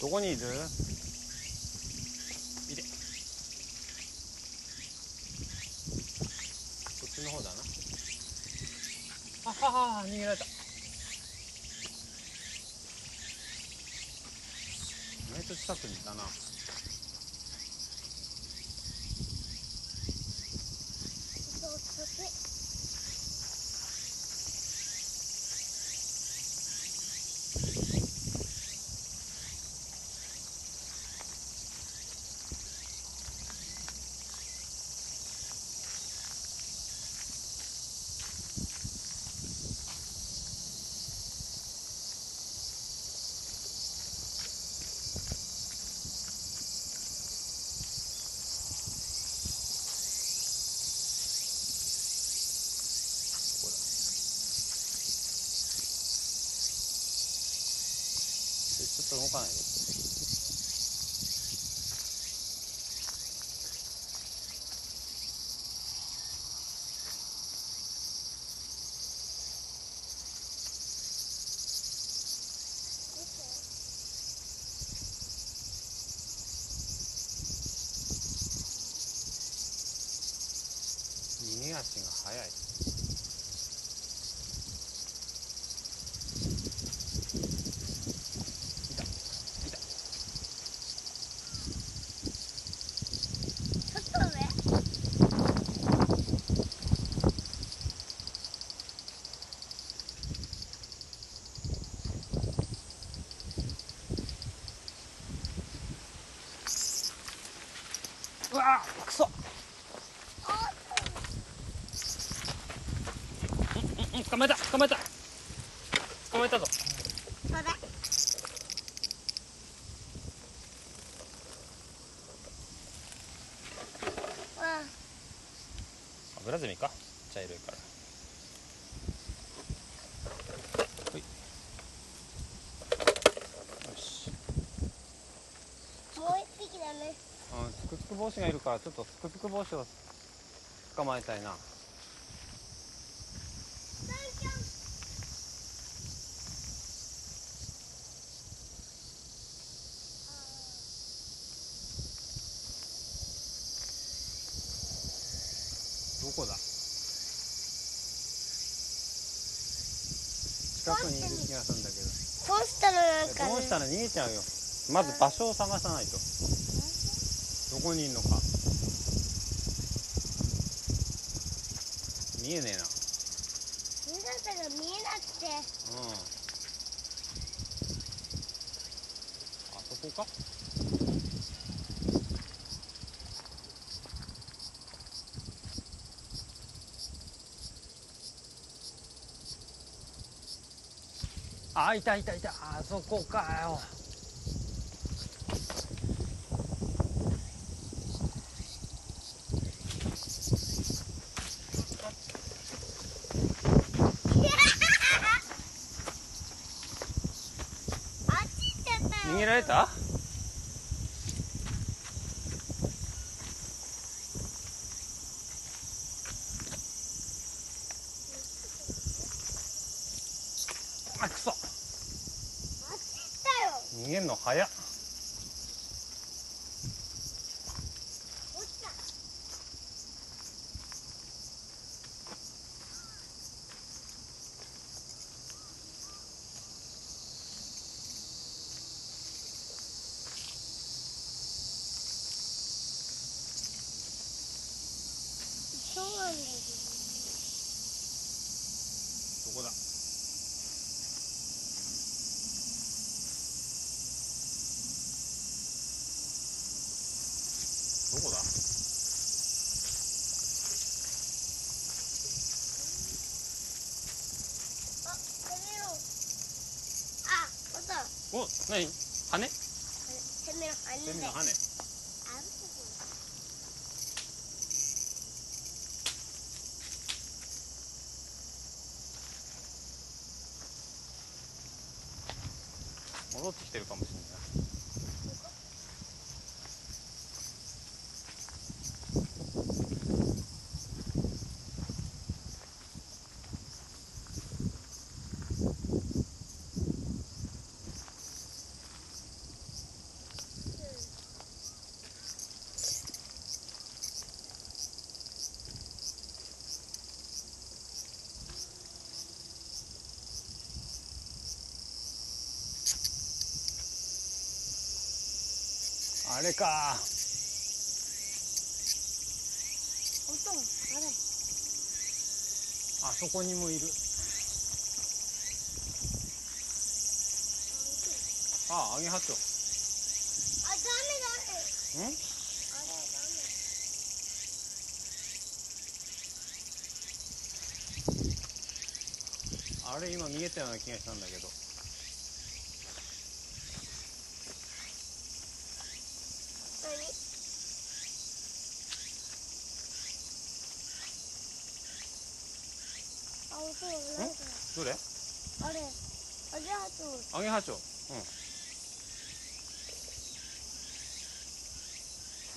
どこにいる？いで。こっちの方だな。あはは逃げられた。意外と近くにいたなここだちょっと動かないで逃げ足が速いうわくそうん捕まえた捕まえた捕まえた。ぞアブラゼミか。茶色いから。ほい。よしもう一匹だね。うんつくつく帽子がいるからちょっとつくつく帽子を捕まえたいなどこだ近くにいる気がするんだけどどうしたの？なんかねどうしたら逃げちゃうよ。まず場所を探さないと。どこにいるのか。見えねえな。姿が見えなくて。うん。あそこか？あいたいたい。たあそこかよ。逃げられた？あくそ逃げんの早っ落ちたそうなんだよどこだどこだ？おと。お何？羽？羽？で。セミの羽あれか。音あれあそこにもいる。あアゲハチョあダメダメ。ん？あれダメ。あれ今見えたような気がしたんだけど何あ音がないかどれ？らあれあじゃあとアゲハチョウ。うん。ち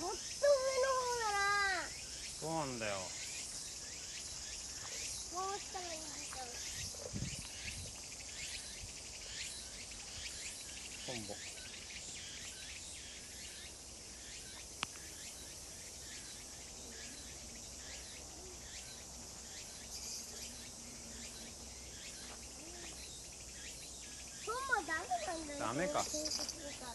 ょっと上の方だな。そうなんだよ。どうしたらいいんだろう。トンボ今日もダメか検索するから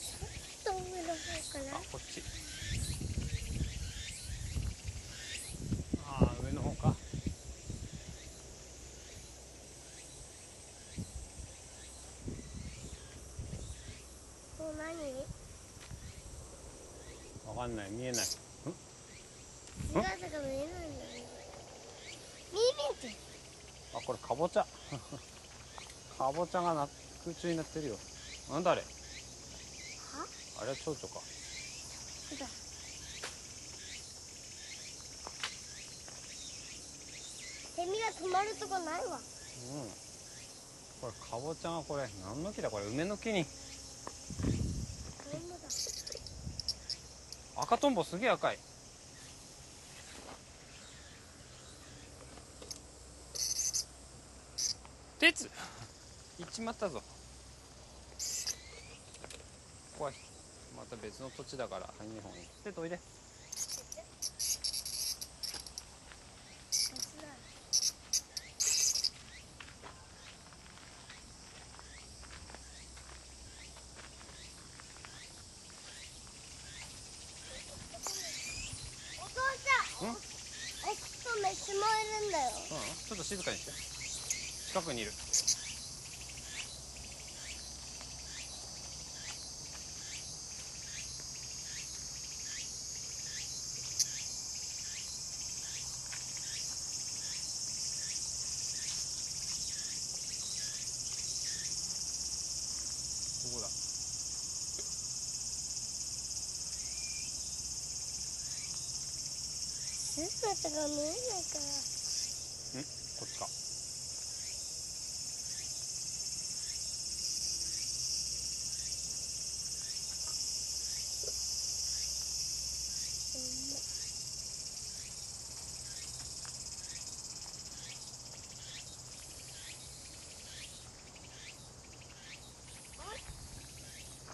ちょっと上の方かなあこっち。ああ上の方か。これ何？わかんない。見えない。姿が見えないんだよね。見てあこれかぼちゃかぼちゃがな空中になってるよ。なんだあれ？は？あれは蝶々かセミが止まるとこないわ。うん。これかぼちゃがこれ何の木だ？これ梅の木に。トンボだ？赤とんぼすげえ赤い。鉄。行っちまったぞ。怖い。また別の土地だから入んねえ方がいい鉄おいで。別だお父さん。ん？オスとメスもいるんだよ。うん？ちょっと静かにして。近くにいるここだ姿が見えないから。ん？こっちか。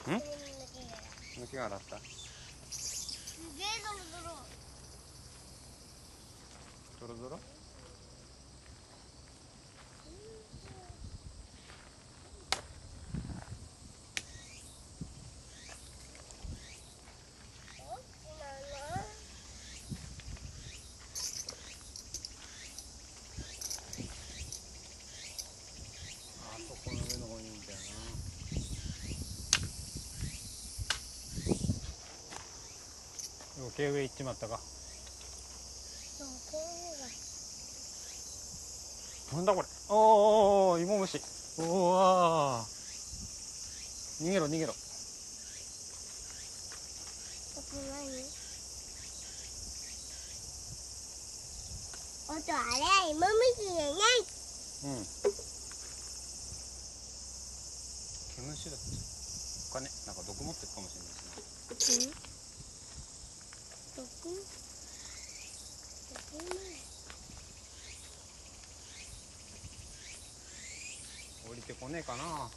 うん。抜きが洗ったげえドロドロゾロゾロおっきなのあそこの上の方にいるんだよな余計上行っちまったか。なんだこれ。おーお芋虫。うわー。逃げろ逃げろ。ここ何？音あれは芋虫じゃない。うん。毛虫だって。他ねなんか毒持ってるかもしれないしな。うん降りてこねえかな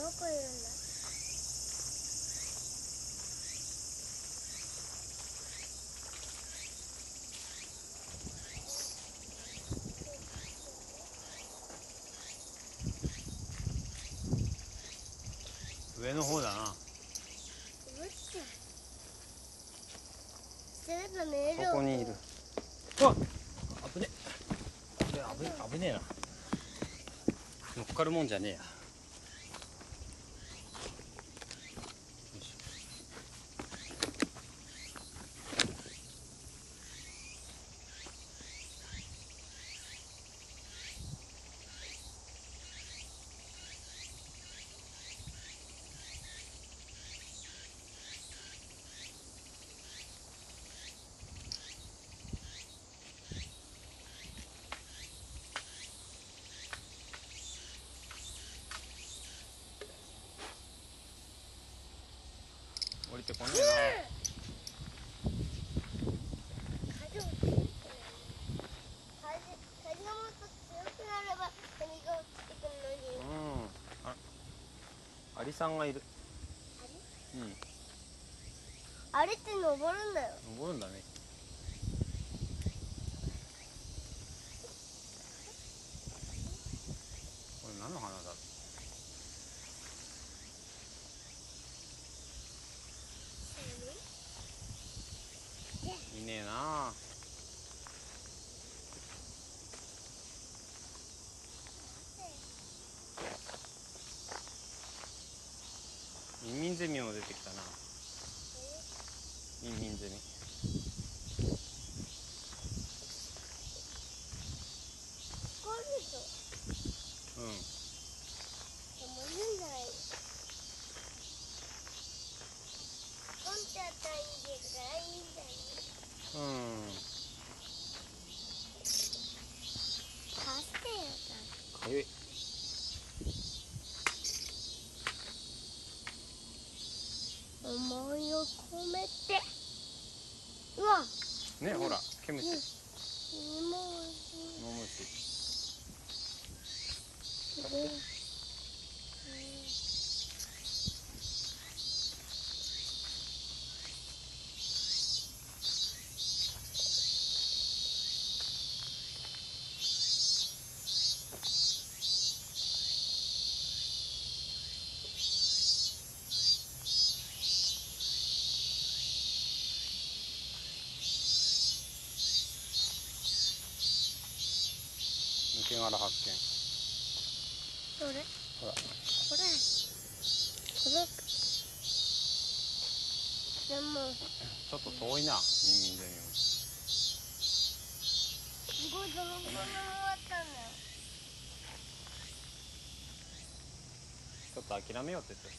どこいるんだ上の方だな。ここにいるあ危ねこれ危ね危ねえな乗っかるもんじゃねえやよいしょ降りてこねえ風を風風がもっと強くなれば何が落ちてくるのになうんあアリさんがいる。うん。あれって登るんだよ。登るんだねこれ何の花だろういねえなミンミンゼミも出てきたなミンミンゼミ聞こえるでしょうんでもいいんじゃないポンってあったらいいですからいいんじゃないうん貸してよかゆい思いを込めてうわねほら毛虫もうモムシすごい発見。どれ？ほら。これ。届くでもちょっと遠いなミンミンゼミも。すごい泥棒の終わったんだよ。ちょっと諦めようって言って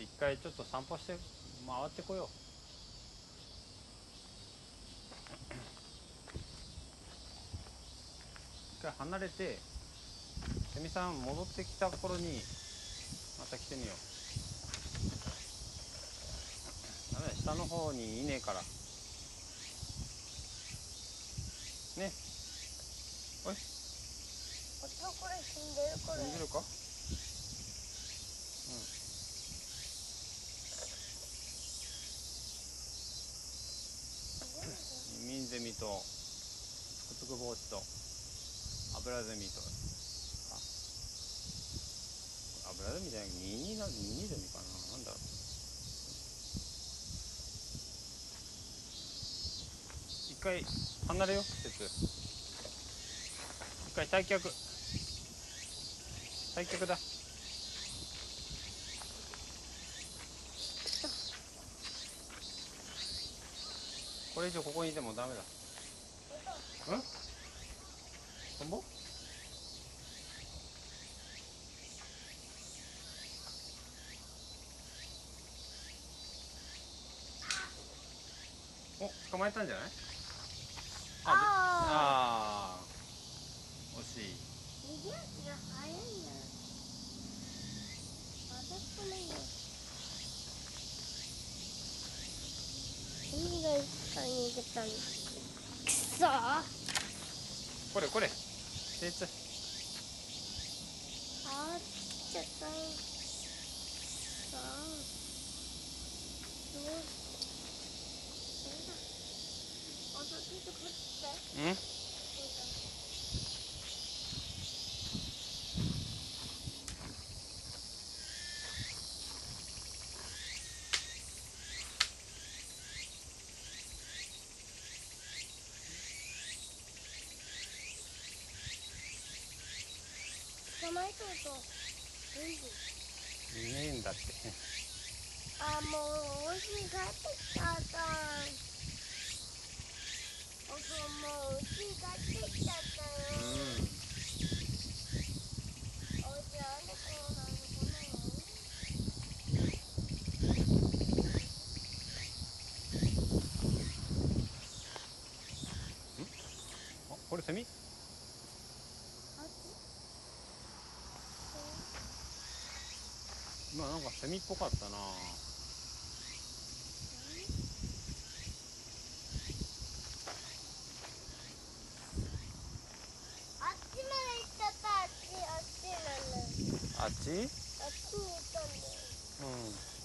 一回ちょっと散歩して回ってこよう。一回離れてセミさん戻ってきた頃にまた来てみよう。ダメだ下の方にいねえから。ね。おい。音これ死んでるこれ。見てるかミンゼミとツクツクボウチとアブラゼミとあアブラゼミじゃないニニなニニゼミかな。なんだろう。一回離れよ鉄一回退却。退却だ。これ以上ここにいてもダメだ。うん？トンボ？お捕まえたんじゃない？ああ惜しい。逃げ足が速いな。私もいいよ何が逃げたのくそーこれこれ。鉄あーちょっとさあどうどうだ音出てん？捕まえんだって。あもうお家に帰ってきもう帰ってきちゃったよ、うんお家なんでこうなのこんなのあこれセミあっ今なんかセミっぽかったな。あっちまで行っちゃったあっちあっちなんだあっちあっちに行ったんだようん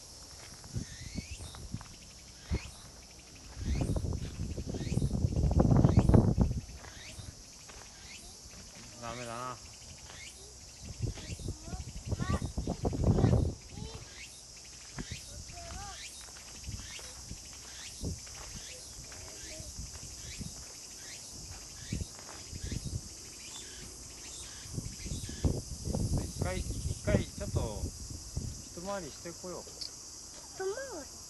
ダメだな一回一回ちょっと一回りしてこよう。うんこ